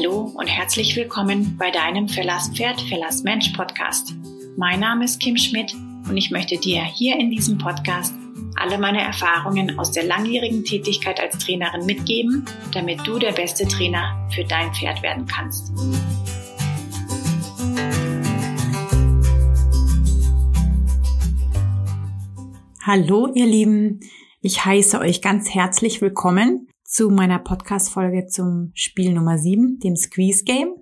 Hallo und herzlich willkommen bei deinem Verlass Pferd, Verlass Mensch Podcast. Mein Name ist Kim Schmidt und ich möchte dir hier in diesem Podcast alle meine Erfahrungen aus der langjährigen Tätigkeit als Trainerin mitgeben, damit du der beste Trainer für dein Pferd werden kannst. Hallo ihr Lieben, ich heiße euch ganz herzlich willkommen zu meiner Podcast-Folge zum Spiel Nummer 7, dem Squeeze Game.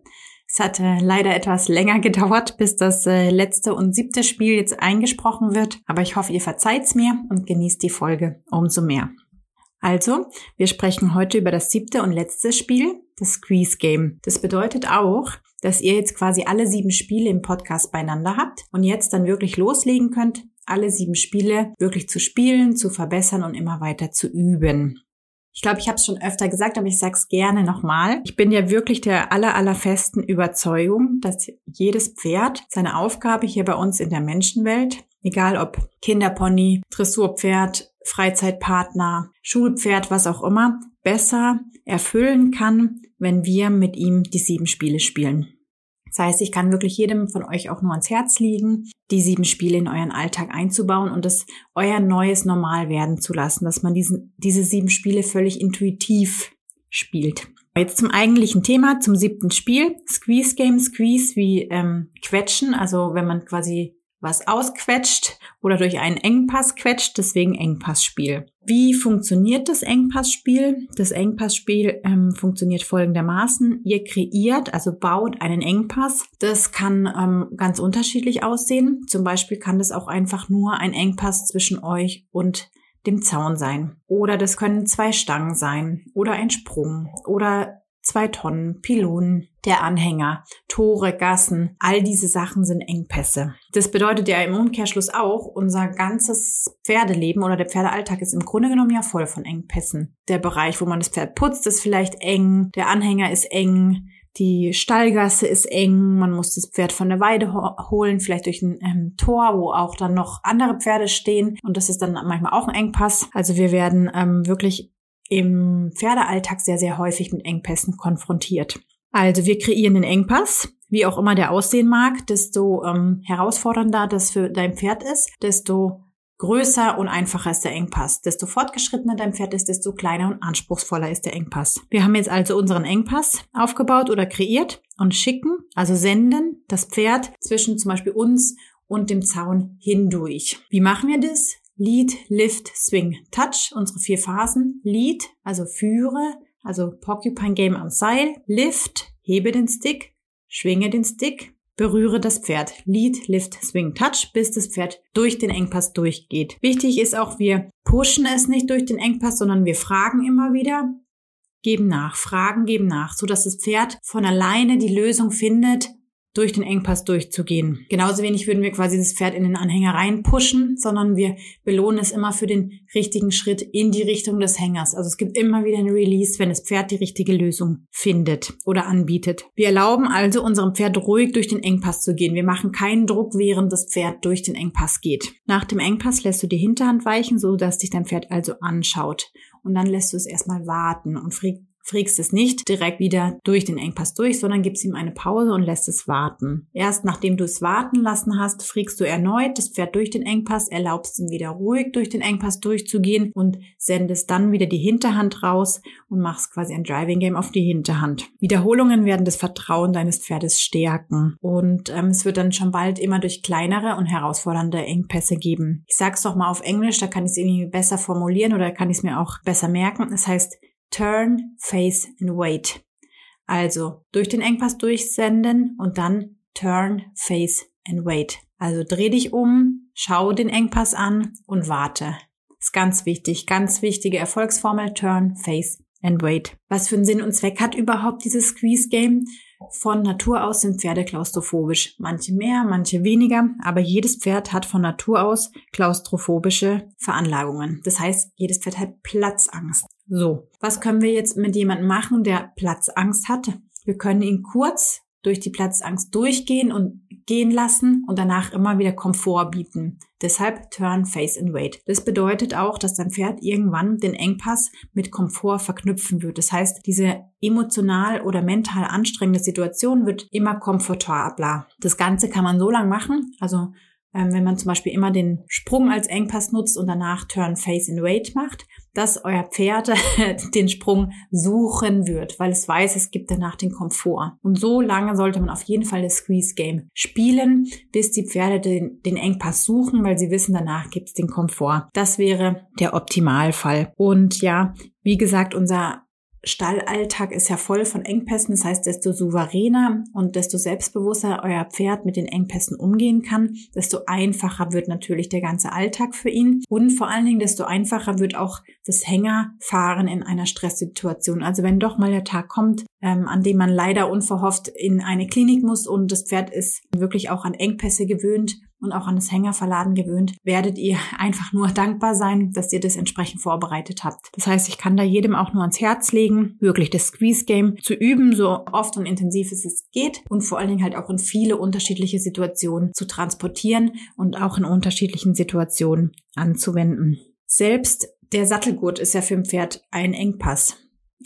Es hat leider etwas länger gedauert, bis das äh, letzte und siebte Spiel jetzt eingesprochen wird, aber ich hoffe, ihr verzeiht's mir und genießt die Folge umso mehr. Also, wir sprechen heute über das siebte und letzte Spiel, das Squeeze Game. Das bedeutet auch, dass ihr jetzt quasi alle sieben Spiele im Podcast beieinander habt und jetzt dann wirklich loslegen könnt, alle sieben Spiele wirklich zu spielen, zu verbessern und immer weiter zu üben. Ich glaube, ich habe es schon öfter gesagt, aber ich sage es gerne nochmal. Ich bin ja wirklich der aller, aller festen Überzeugung, dass jedes Pferd seine Aufgabe hier bei uns in der Menschenwelt, egal ob Kinderpony, Dressurpferd, Freizeitpartner, Schulpferd, was auch immer, besser erfüllen kann, wenn wir mit ihm die sieben Spiele spielen. Das heißt, ich kann wirklich jedem von euch auch nur ans Herz liegen, die sieben Spiele in euren Alltag einzubauen und es euer neues Normal werden zu lassen, dass man diesen, diese sieben Spiele völlig intuitiv spielt. Jetzt zum eigentlichen Thema, zum siebten Spiel. Squeeze Game, Squeeze wie ähm, Quetschen, also wenn man quasi was ausquetscht oder durch einen Engpass quetscht, deswegen Engpassspiel. Wie funktioniert das Engpassspiel? Das Engpassspiel ähm, funktioniert folgendermaßen. Ihr kreiert, also baut einen Engpass. Das kann ähm, ganz unterschiedlich aussehen. Zum Beispiel kann das auch einfach nur ein Engpass zwischen euch und dem Zaun sein. Oder das können zwei Stangen sein oder ein Sprung oder zwei Tonnen, Pylonen, der Anhänger, Tore, Gassen, all diese Sachen sind Engpässe. Das bedeutet ja im Umkehrschluss auch, unser ganzes Pferdeleben oder der Pferdealltag ist im Grunde genommen ja voll von Engpässen. Der Bereich, wo man das Pferd putzt, ist vielleicht eng, der Anhänger ist eng, die Stallgasse ist eng, man muss das Pferd von der Weide holen, vielleicht durch ein ähm, Tor, wo auch dann noch andere Pferde stehen. Und das ist dann manchmal auch ein Engpass. Also wir werden ähm, wirklich im Pferdealltag sehr, sehr häufig mit Engpässen konfrontiert. Also wir kreieren den Engpass, wie auch immer der aussehen mag, desto ähm, herausfordernder das für dein Pferd ist, desto größer und einfacher ist der Engpass. Desto fortgeschrittener dein Pferd ist, desto kleiner und anspruchsvoller ist der Engpass. Wir haben jetzt also unseren Engpass aufgebaut oder kreiert und schicken, also senden das Pferd zwischen zum Beispiel uns und dem Zaun hindurch. Wie machen wir das? Lead, Lift, Swing, Touch, unsere vier Phasen. Lead, also führe, also Porcupine Game am Seil. Lift, hebe den Stick, schwinge den Stick, berühre das Pferd. Lead, Lift, Swing, Touch, bis das Pferd durch den Engpass durchgeht. Wichtig ist auch, wir pushen es nicht durch den Engpass, sondern wir fragen immer wieder, geben nach, fragen, geben nach, so dass das Pferd von alleine die Lösung findet, durch den Engpass durchzugehen. Genauso wenig würden wir quasi das Pferd in den Anhänger reinpushen, sondern wir belohnen es immer für den richtigen Schritt in die Richtung des Hängers. Also es gibt immer wieder ein Release, wenn das Pferd die richtige Lösung findet oder anbietet. Wir erlauben also unserem Pferd ruhig durch den Engpass zu gehen. Wir machen keinen Druck, während das Pferd durch den Engpass geht. Nach dem Engpass lässt du die Hinterhand weichen, so dass dich dein Pferd also anschaut. Und dann lässt du es erstmal warten und frägst es nicht direkt wieder durch den Engpass durch, sondern gibst ihm eine Pause und lässt es warten. Erst nachdem du es warten lassen hast, frägst du erneut das Pferd durch den Engpass, erlaubst ihm wieder ruhig durch den Engpass durchzugehen und sendest dann wieder die Hinterhand raus und machst quasi ein Driving Game auf die Hinterhand. Wiederholungen werden das Vertrauen deines Pferdes stärken und ähm, es wird dann schon bald immer durch kleinere und herausfordernde Engpässe geben. Ich sag's doch mal auf Englisch, da kann ich es irgendwie besser formulieren oder kann ich es mir auch besser merken. Es heißt Turn, Face and Wait. Also durch den Engpass durchsenden und dann Turn, Face and Wait. Also dreh dich um, schau den Engpass an und warte. Ist ganz wichtig, ganz wichtige Erfolgsformel Turn, Face and Wait. Was für einen Sinn und Zweck hat überhaupt dieses Squeeze Game? Von Natur aus sind Pferde klaustrophobisch. Manche mehr, manche weniger, aber jedes Pferd hat von Natur aus klaustrophobische Veranlagungen. Das heißt, jedes Pferd hat Platzangst. So, was können wir jetzt mit jemandem machen, der Platzangst hat? Wir können ihn kurz durch die Platzangst durchgehen und gehen lassen und danach immer wieder Komfort bieten. Deshalb Turn, Face and Wait. Das bedeutet auch, dass dein Pferd irgendwann den Engpass mit Komfort verknüpfen wird. Das heißt, diese emotional oder mental anstrengende Situation wird immer komfortabler. Das Ganze kann man so lang machen, also ähm, wenn man zum Beispiel immer den Sprung als Engpass nutzt und danach Turn, Face and Wait macht, dass euer Pferd den Sprung suchen wird, weil es weiß, es gibt danach den Komfort. Und so lange sollte man auf jeden Fall das Squeeze Game spielen, bis die Pferde den, den Engpass suchen, weil sie wissen, danach gibt es den Komfort. Das wäre der Optimalfall. Und ja, wie gesagt, unser Stallalltag ist ja voll von Engpässen. Das heißt, desto souveräner und desto selbstbewusster euer Pferd mit den Engpässen umgehen kann, desto einfacher wird natürlich der ganze Alltag für ihn. Und vor allen Dingen, desto einfacher wird auch das Hängerfahren in einer Stresssituation. Also wenn doch mal der Tag kommt, ähm, an dem man leider unverhofft in eine Klinik muss und das Pferd ist wirklich auch an Engpässe gewöhnt, und auch an das Hängerverladen gewöhnt, werdet ihr einfach nur dankbar sein, dass ihr das entsprechend vorbereitet habt. Das heißt, ich kann da jedem auch nur ans Herz legen, wirklich das Squeeze Game zu üben, so oft und intensiv es geht und vor allen Dingen halt auch in viele unterschiedliche Situationen zu transportieren und auch in unterschiedlichen Situationen anzuwenden. Selbst der Sattelgurt ist ja für ein Pferd ein Engpass.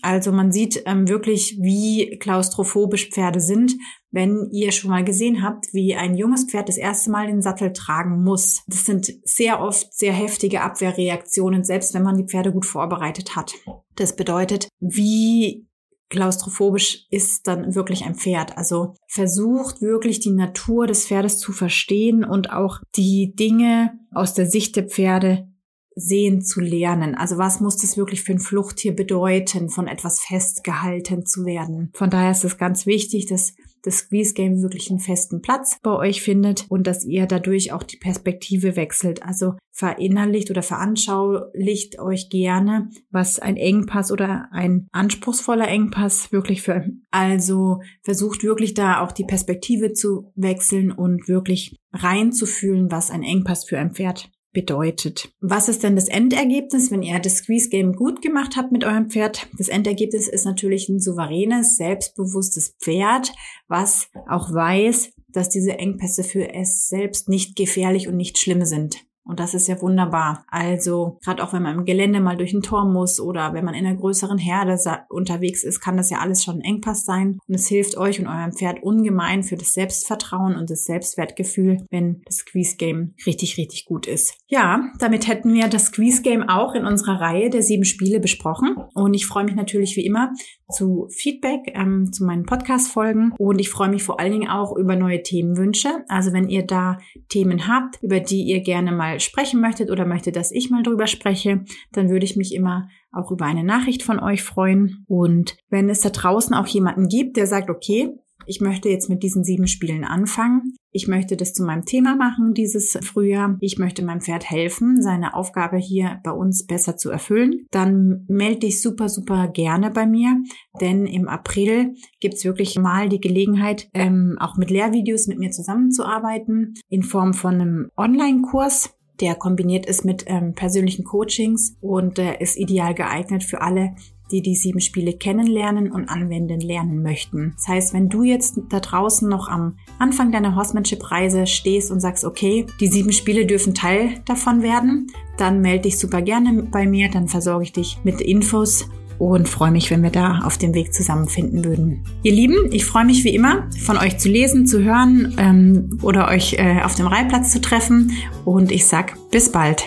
Also man sieht ähm, wirklich, wie klaustrophobisch Pferde sind, wenn ihr schon mal gesehen habt, wie ein junges Pferd das erste Mal den Sattel tragen muss. Das sind sehr oft sehr heftige Abwehrreaktionen, selbst wenn man die Pferde gut vorbereitet hat. Das bedeutet, wie klaustrophobisch ist dann wirklich ein Pferd. Also versucht wirklich die Natur des Pferdes zu verstehen und auch die Dinge aus der Sicht der Pferde sehen zu lernen. Also was muss das wirklich für ein Fluchttier bedeuten, von etwas festgehalten zu werden? Von daher ist es ganz wichtig, dass das Squeeze Game wirklich einen festen Platz bei euch findet und dass ihr dadurch auch die Perspektive wechselt. Also verinnerlicht oder veranschaulicht euch gerne, was ein Engpass oder ein anspruchsvoller Engpass wirklich für. Also versucht wirklich da auch die Perspektive zu wechseln und wirklich reinzufühlen, was ein Engpass für ein Pferd bedeutet. Was ist denn das Endergebnis, wenn ihr das Squeeze Game gut gemacht habt mit eurem Pferd? Das Endergebnis ist natürlich ein souveränes, selbstbewusstes Pferd, was auch weiß, dass diese Engpässe für es selbst nicht gefährlich und nicht schlimm sind. Und das ist ja wunderbar. Also, gerade auch wenn man im Gelände mal durch ein Tor muss oder wenn man in einer größeren Herde unterwegs ist, kann das ja alles schon ein Engpass sein. Und es hilft euch und eurem Pferd ungemein für das Selbstvertrauen und das Selbstwertgefühl, wenn das Squeeze Game richtig, richtig gut ist. Ja, damit hätten wir das Squeeze Game auch in unserer Reihe der sieben Spiele besprochen. Und ich freue mich natürlich wie immer zu Feedback ähm, zu meinen Podcast-Folgen. Und ich freue mich vor allen Dingen auch über neue Themenwünsche. Also wenn ihr da Themen habt, über die ihr gerne mal mal sprechen möchtet oder möchtet, dass ich mal drüber spreche, dann würde ich mich immer auch über eine Nachricht von euch freuen. Und wenn es da draußen auch jemanden gibt, der sagt, okay, ich möchte jetzt mit diesen sieben Spielen anfangen. Ich möchte das zu meinem Thema machen dieses Frühjahr. Ich möchte meinem Pferd helfen, seine Aufgabe hier bei uns besser zu erfüllen. Dann melde dich super, super gerne bei mir, denn im April gibt's wirklich mal die Gelegenheit, ähm, auch mit Lehrvideos mit mir zusammenzuarbeiten in Form von einem Online-Kurs der kombiniert ist mit ähm, persönlichen Coachings und äh, ist ideal geeignet für alle, die die sieben Spiele kennenlernen und anwenden lernen möchten. Das heißt, wenn du jetzt da draußen noch am Anfang deiner Horsemanship-Reise stehst und sagst, okay, die sieben Spiele dürfen Teil davon werden, dann melde dich super gerne bei mir, dann versorge ich dich mit Infos und freue mich, wenn wir da auf dem Weg zusammenfinden würden. Ihr Lieben, ich freue mich wie immer, von euch zu lesen, zu hören ähm, oder euch äh, auf dem Reihplatz zu treffen und ich sag bis bald.